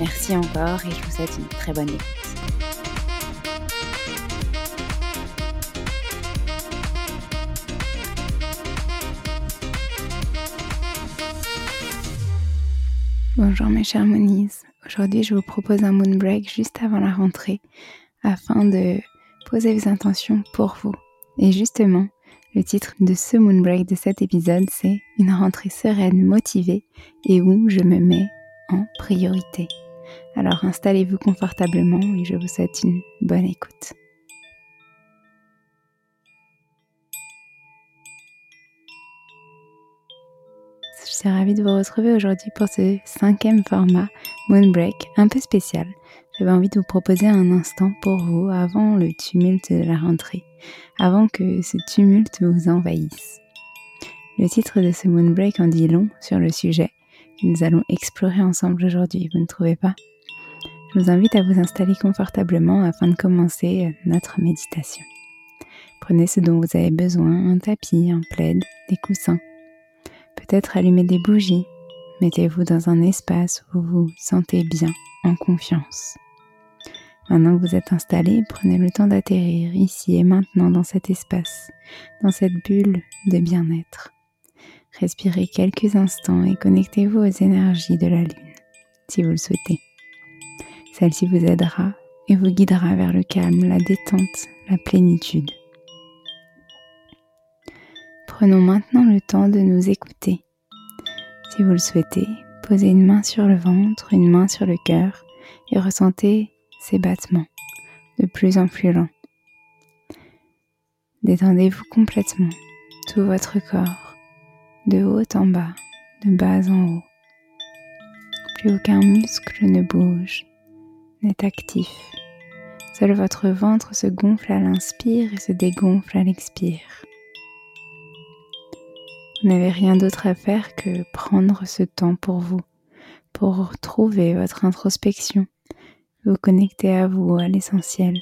Merci encore et je vous souhaite une très bonne écoute. Bonjour mes chers Monies. Aujourd'hui, je vous propose un moon break juste avant la rentrée afin de poser vos intentions pour vous. Et justement, le titre de ce moon break de cet épisode, c'est Une rentrée sereine, motivée et où je me mets en priorité. Alors installez-vous confortablement et je vous souhaite une bonne écoute. Je suis ravie de vous retrouver aujourd'hui pour ce cinquième format Moonbreak un peu spécial. J'avais envie de vous proposer un instant pour vous avant le tumulte de la rentrée, avant que ce tumulte vous envahisse. Le titre de ce Moonbreak en dit long sur le sujet que nous allons explorer ensemble aujourd'hui, vous ne trouvez pas? Je vous invite à vous installer confortablement afin de commencer notre méditation. Prenez ce dont vous avez besoin, un tapis, un plaid, des coussins. Peut-être allumer des bougies. Mettez-vous dans un espace où vous vous sentez bien, en confiance. Maintenant que vous êtes installé, prenez le temps d'atterrir ici et maintenant dans cet espace, dans cette bulle de bien-être. Respirez quelques instants et connectez-vous aux énergies de la Lune, si vous le souhaitez. Celle-ci vous aidera et vous guidera vers le calme, la détente, la plénitude. Prenons maintenant le temps de nous écouter. Si vous le souhaitez, posez une main sur le ventre, une main sur le cœur et ressentez ces battements de plus en plus lents. Détendez-vous complètement, tout votre corps, de haut en bas, de bas en haut. Plus aucun muscle ne bouge, n'est actif. Seul votre ventre se gonfle à l'inspire et se dégonfle à l'expire. Vous n'avez rien d'autre à faire que prendre ce temps pour vous, pour retrouver votre introspection, vous connecter à vous, à l'essentiel.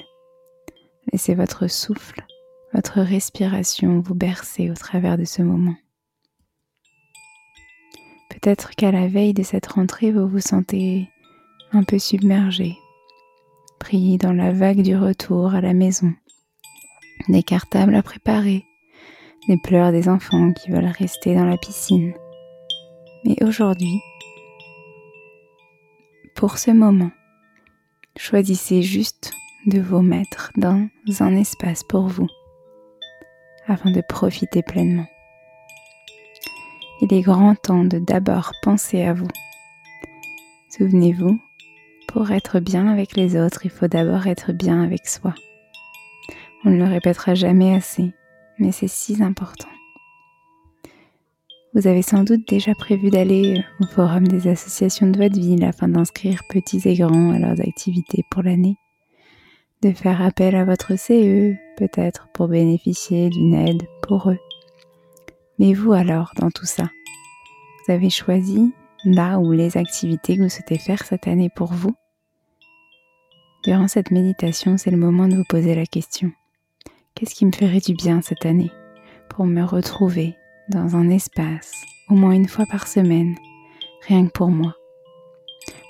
Laissez votre souffle, votre respiration vous bercer au travers de ce moment. Peut-être qu'à la veille de cette rentrée, vous vous sentez un peu submergé, dans la vague du retour à la maison, des cartables à préparer, des pleurs des enfants qui veulent rester dans la piscine. Mais aujourd'hui, pour ce moment, choisissez juste de vous mettre dans un espace pour vous afin de profiter pleinement. Il est grand temps de d'abord penser à vous. Souvenez-vous, pour être bien avec les autres, il faut d'abord être bien avec soi. On ne le répétera jamais assez, mais c'est si important. Vous avez sans doute déjà prévu d'aller au forum des associations de votre ville afin d'inscrire petits et grands à leurs activités pour l'année, de faire appel à votre CE peut-être pour bénéficier d'une aide pour eux. Mais vous alors dans tout ça, vous avez choisi là ou les activités que vous souhaitez faire cette année pour vous Durant cette méditation, c'est le moment de vous poser la question. Qu'est-ce qui me ferait du bien cette année pour me retrouver dans un espace au moins une fois par semaine, rien que pour moi?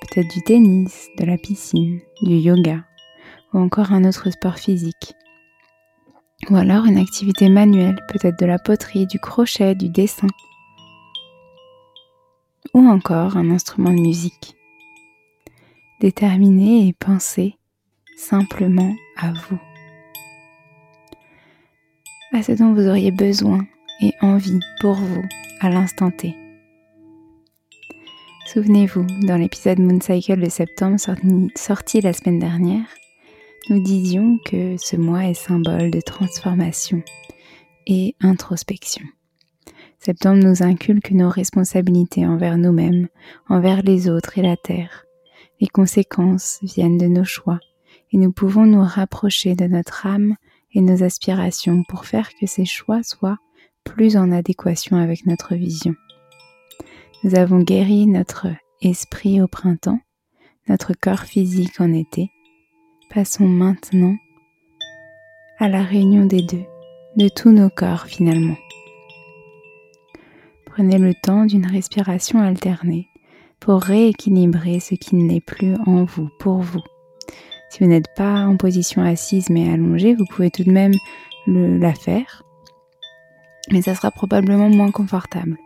Peut-être du tennis, de la piscine, du yoga ou encore un autre sport physique. Ou alors une activité manuelle, peut-être de la poterie, du crochet, du dessin. Ou encore un instrument de musique. Déterminez et pensez simplement à vous à ce dont vous auriez besoin et envie pour vous à l'instant T. Souvenez-vous, dans l'épisode Moon Cycle de septembre sorti, la semaine dernière, nous disions que ce mois est symbole de transformation et introspection. Septembre nous inculque nos responsabilités envers nous-mêmes, envers les autres et la Terre. Les conséquences viennent de nos choix et nous pouvons nous rapprocher de notre âme et nos aspirations pour faire que ces choix soient plus en adéquation avec notre vision. Nous avons guéri notre esprit au printemps, notre corps physique en été. Passons maintenant à la réunion des deux, de tous nos corps finalement. Prenez le temps d'une respiration alternée pour rééquilibrer ce qui n'est plus en vous, pour vous. Si vous n'êtes pas en position assise mais allongée, vous pouvez tout de même la faire, mais ça sera probablement moins confortable.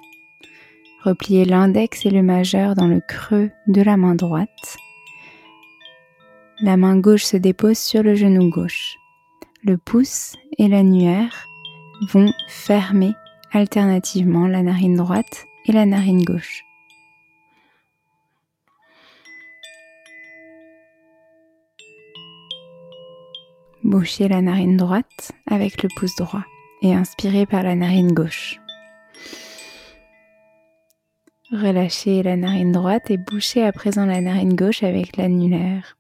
Repliez l'index et le majeur dans le creux de la main droite. La main gauche se dépose sur le genou gauche. Le pouce et l'annuaire vont fermer alternativement la narine droite et la narine gauche. Bouchez la narine droite avec le pouce droit et inspirez par la narine gauche. Relâchez la narine droite et bouchez à présent la narine gauche avec l'annulaire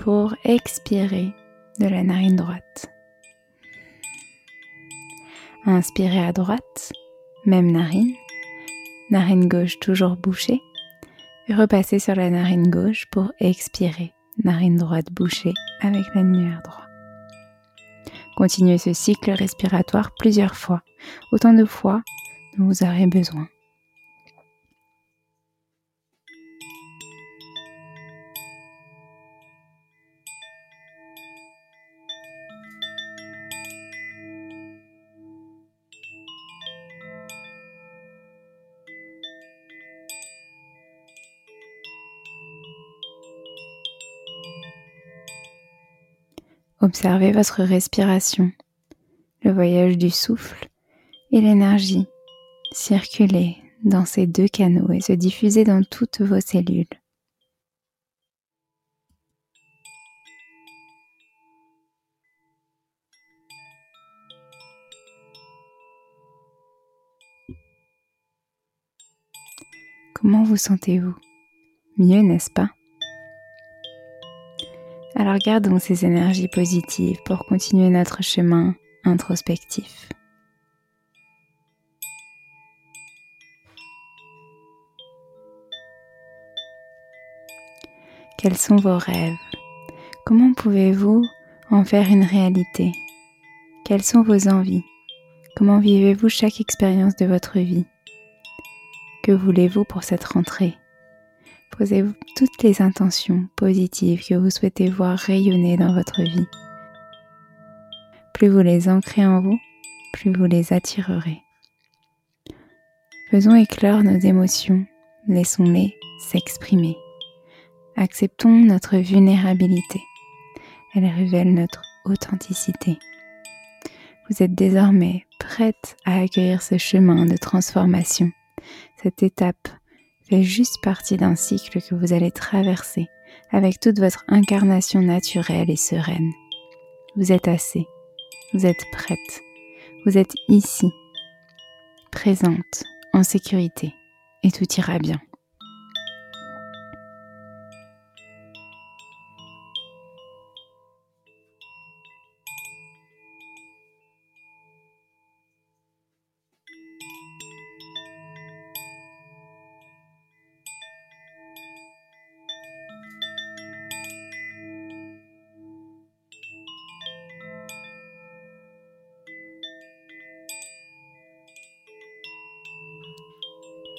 pour expirer de la narine droite. Inspirez à droite, même narine, narine gauche toujours bouchée, et repassez sur la narine gauche pour expirer, narine droite bouchée avec l'annulaire droit. Continuez ce cycle respiratoire plusieurs fois, autant de fois dont vous aurez besoin. Observez votre respiration, le voyage du souffle et l'énergie circuler dans ces deux canaux et se diffuser dans toutes vos cellules. Comment vous sentez-vous? Mieux, n'est-ce pas? Alors gardons ces énergies positives pour continuer notre chemin introspectif. Quels sont vos rêves? Comment pouvez-vous en faire une réalité? Quelles sont vos envies? Comment vivez-vous chaque expérience de votre vie? Que voulez-vous pour cette rentrée? Posez-vous toutes les intentions positives que vous souhaitez voir rayonner dans votre vie. Plus vous les ancrez en vous, plus vous les attirerez. Faisons éclore nos émotions, laissons-les s'exprimer. Acceptons notre vulnérabilité. Elle révèle notre authenticité. Vous êtes désormais prête à accueillir ce chemin de transformation cette étape fait juste partie d'un cycle que vous allez traverser avec toute votre incarnation naturelle et sereine. Vous êtes assez, vous êtes prête, vous êtes ici, présente, en sécurité, et tout ira bien.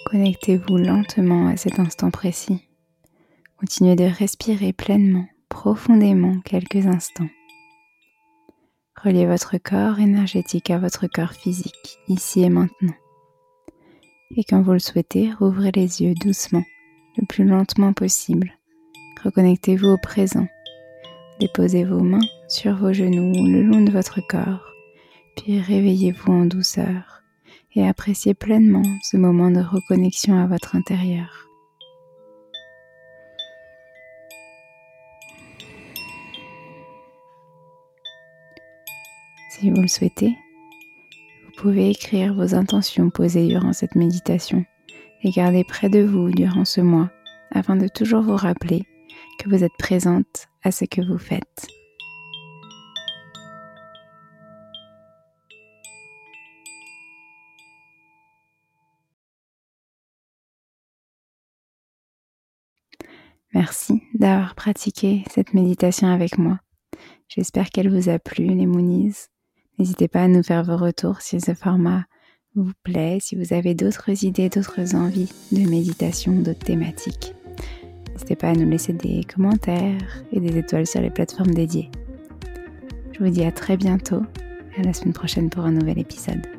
Connectez-vous lentement à cet instant précis. Continuez de respirer pleinement, profondément quelques instants. Reliez votre corps énergétique à votre corps physique, ici et maintenant. Et quand vous le souhaitez, rouvrez les yeux doucement, le plus lentement possible. Reconnectez-vous au présent. Déposez vos mains sur vos genoux le long de votre corps, puis réveillez-vous en douceur et appréciez pleinement ce moment de reconnexion à votre intérieur. Si vous le souhaitez, vous pouvez écrire vos intentions posées durant cette méditation et garder près de vous durant ce mois afin de toujours vous rappeler que vous êtes présente à ce que vous faites. Merci d'avoir pratiqué cette méditation avec moi. J'espère qu'elle vous a plu, les Moonies. N'hésitez pas à nous faire vos retours si ce format vous plaît, si vous avez d'autres idées, d'autres envies de méditation, d'autres thématiques. N'hésitez pas à nous laisser des commentaires et des étoiles sur les plateformes dédiées. Je vous dis à très bientôt, à la semaine prochaine pour un nouvel épisode.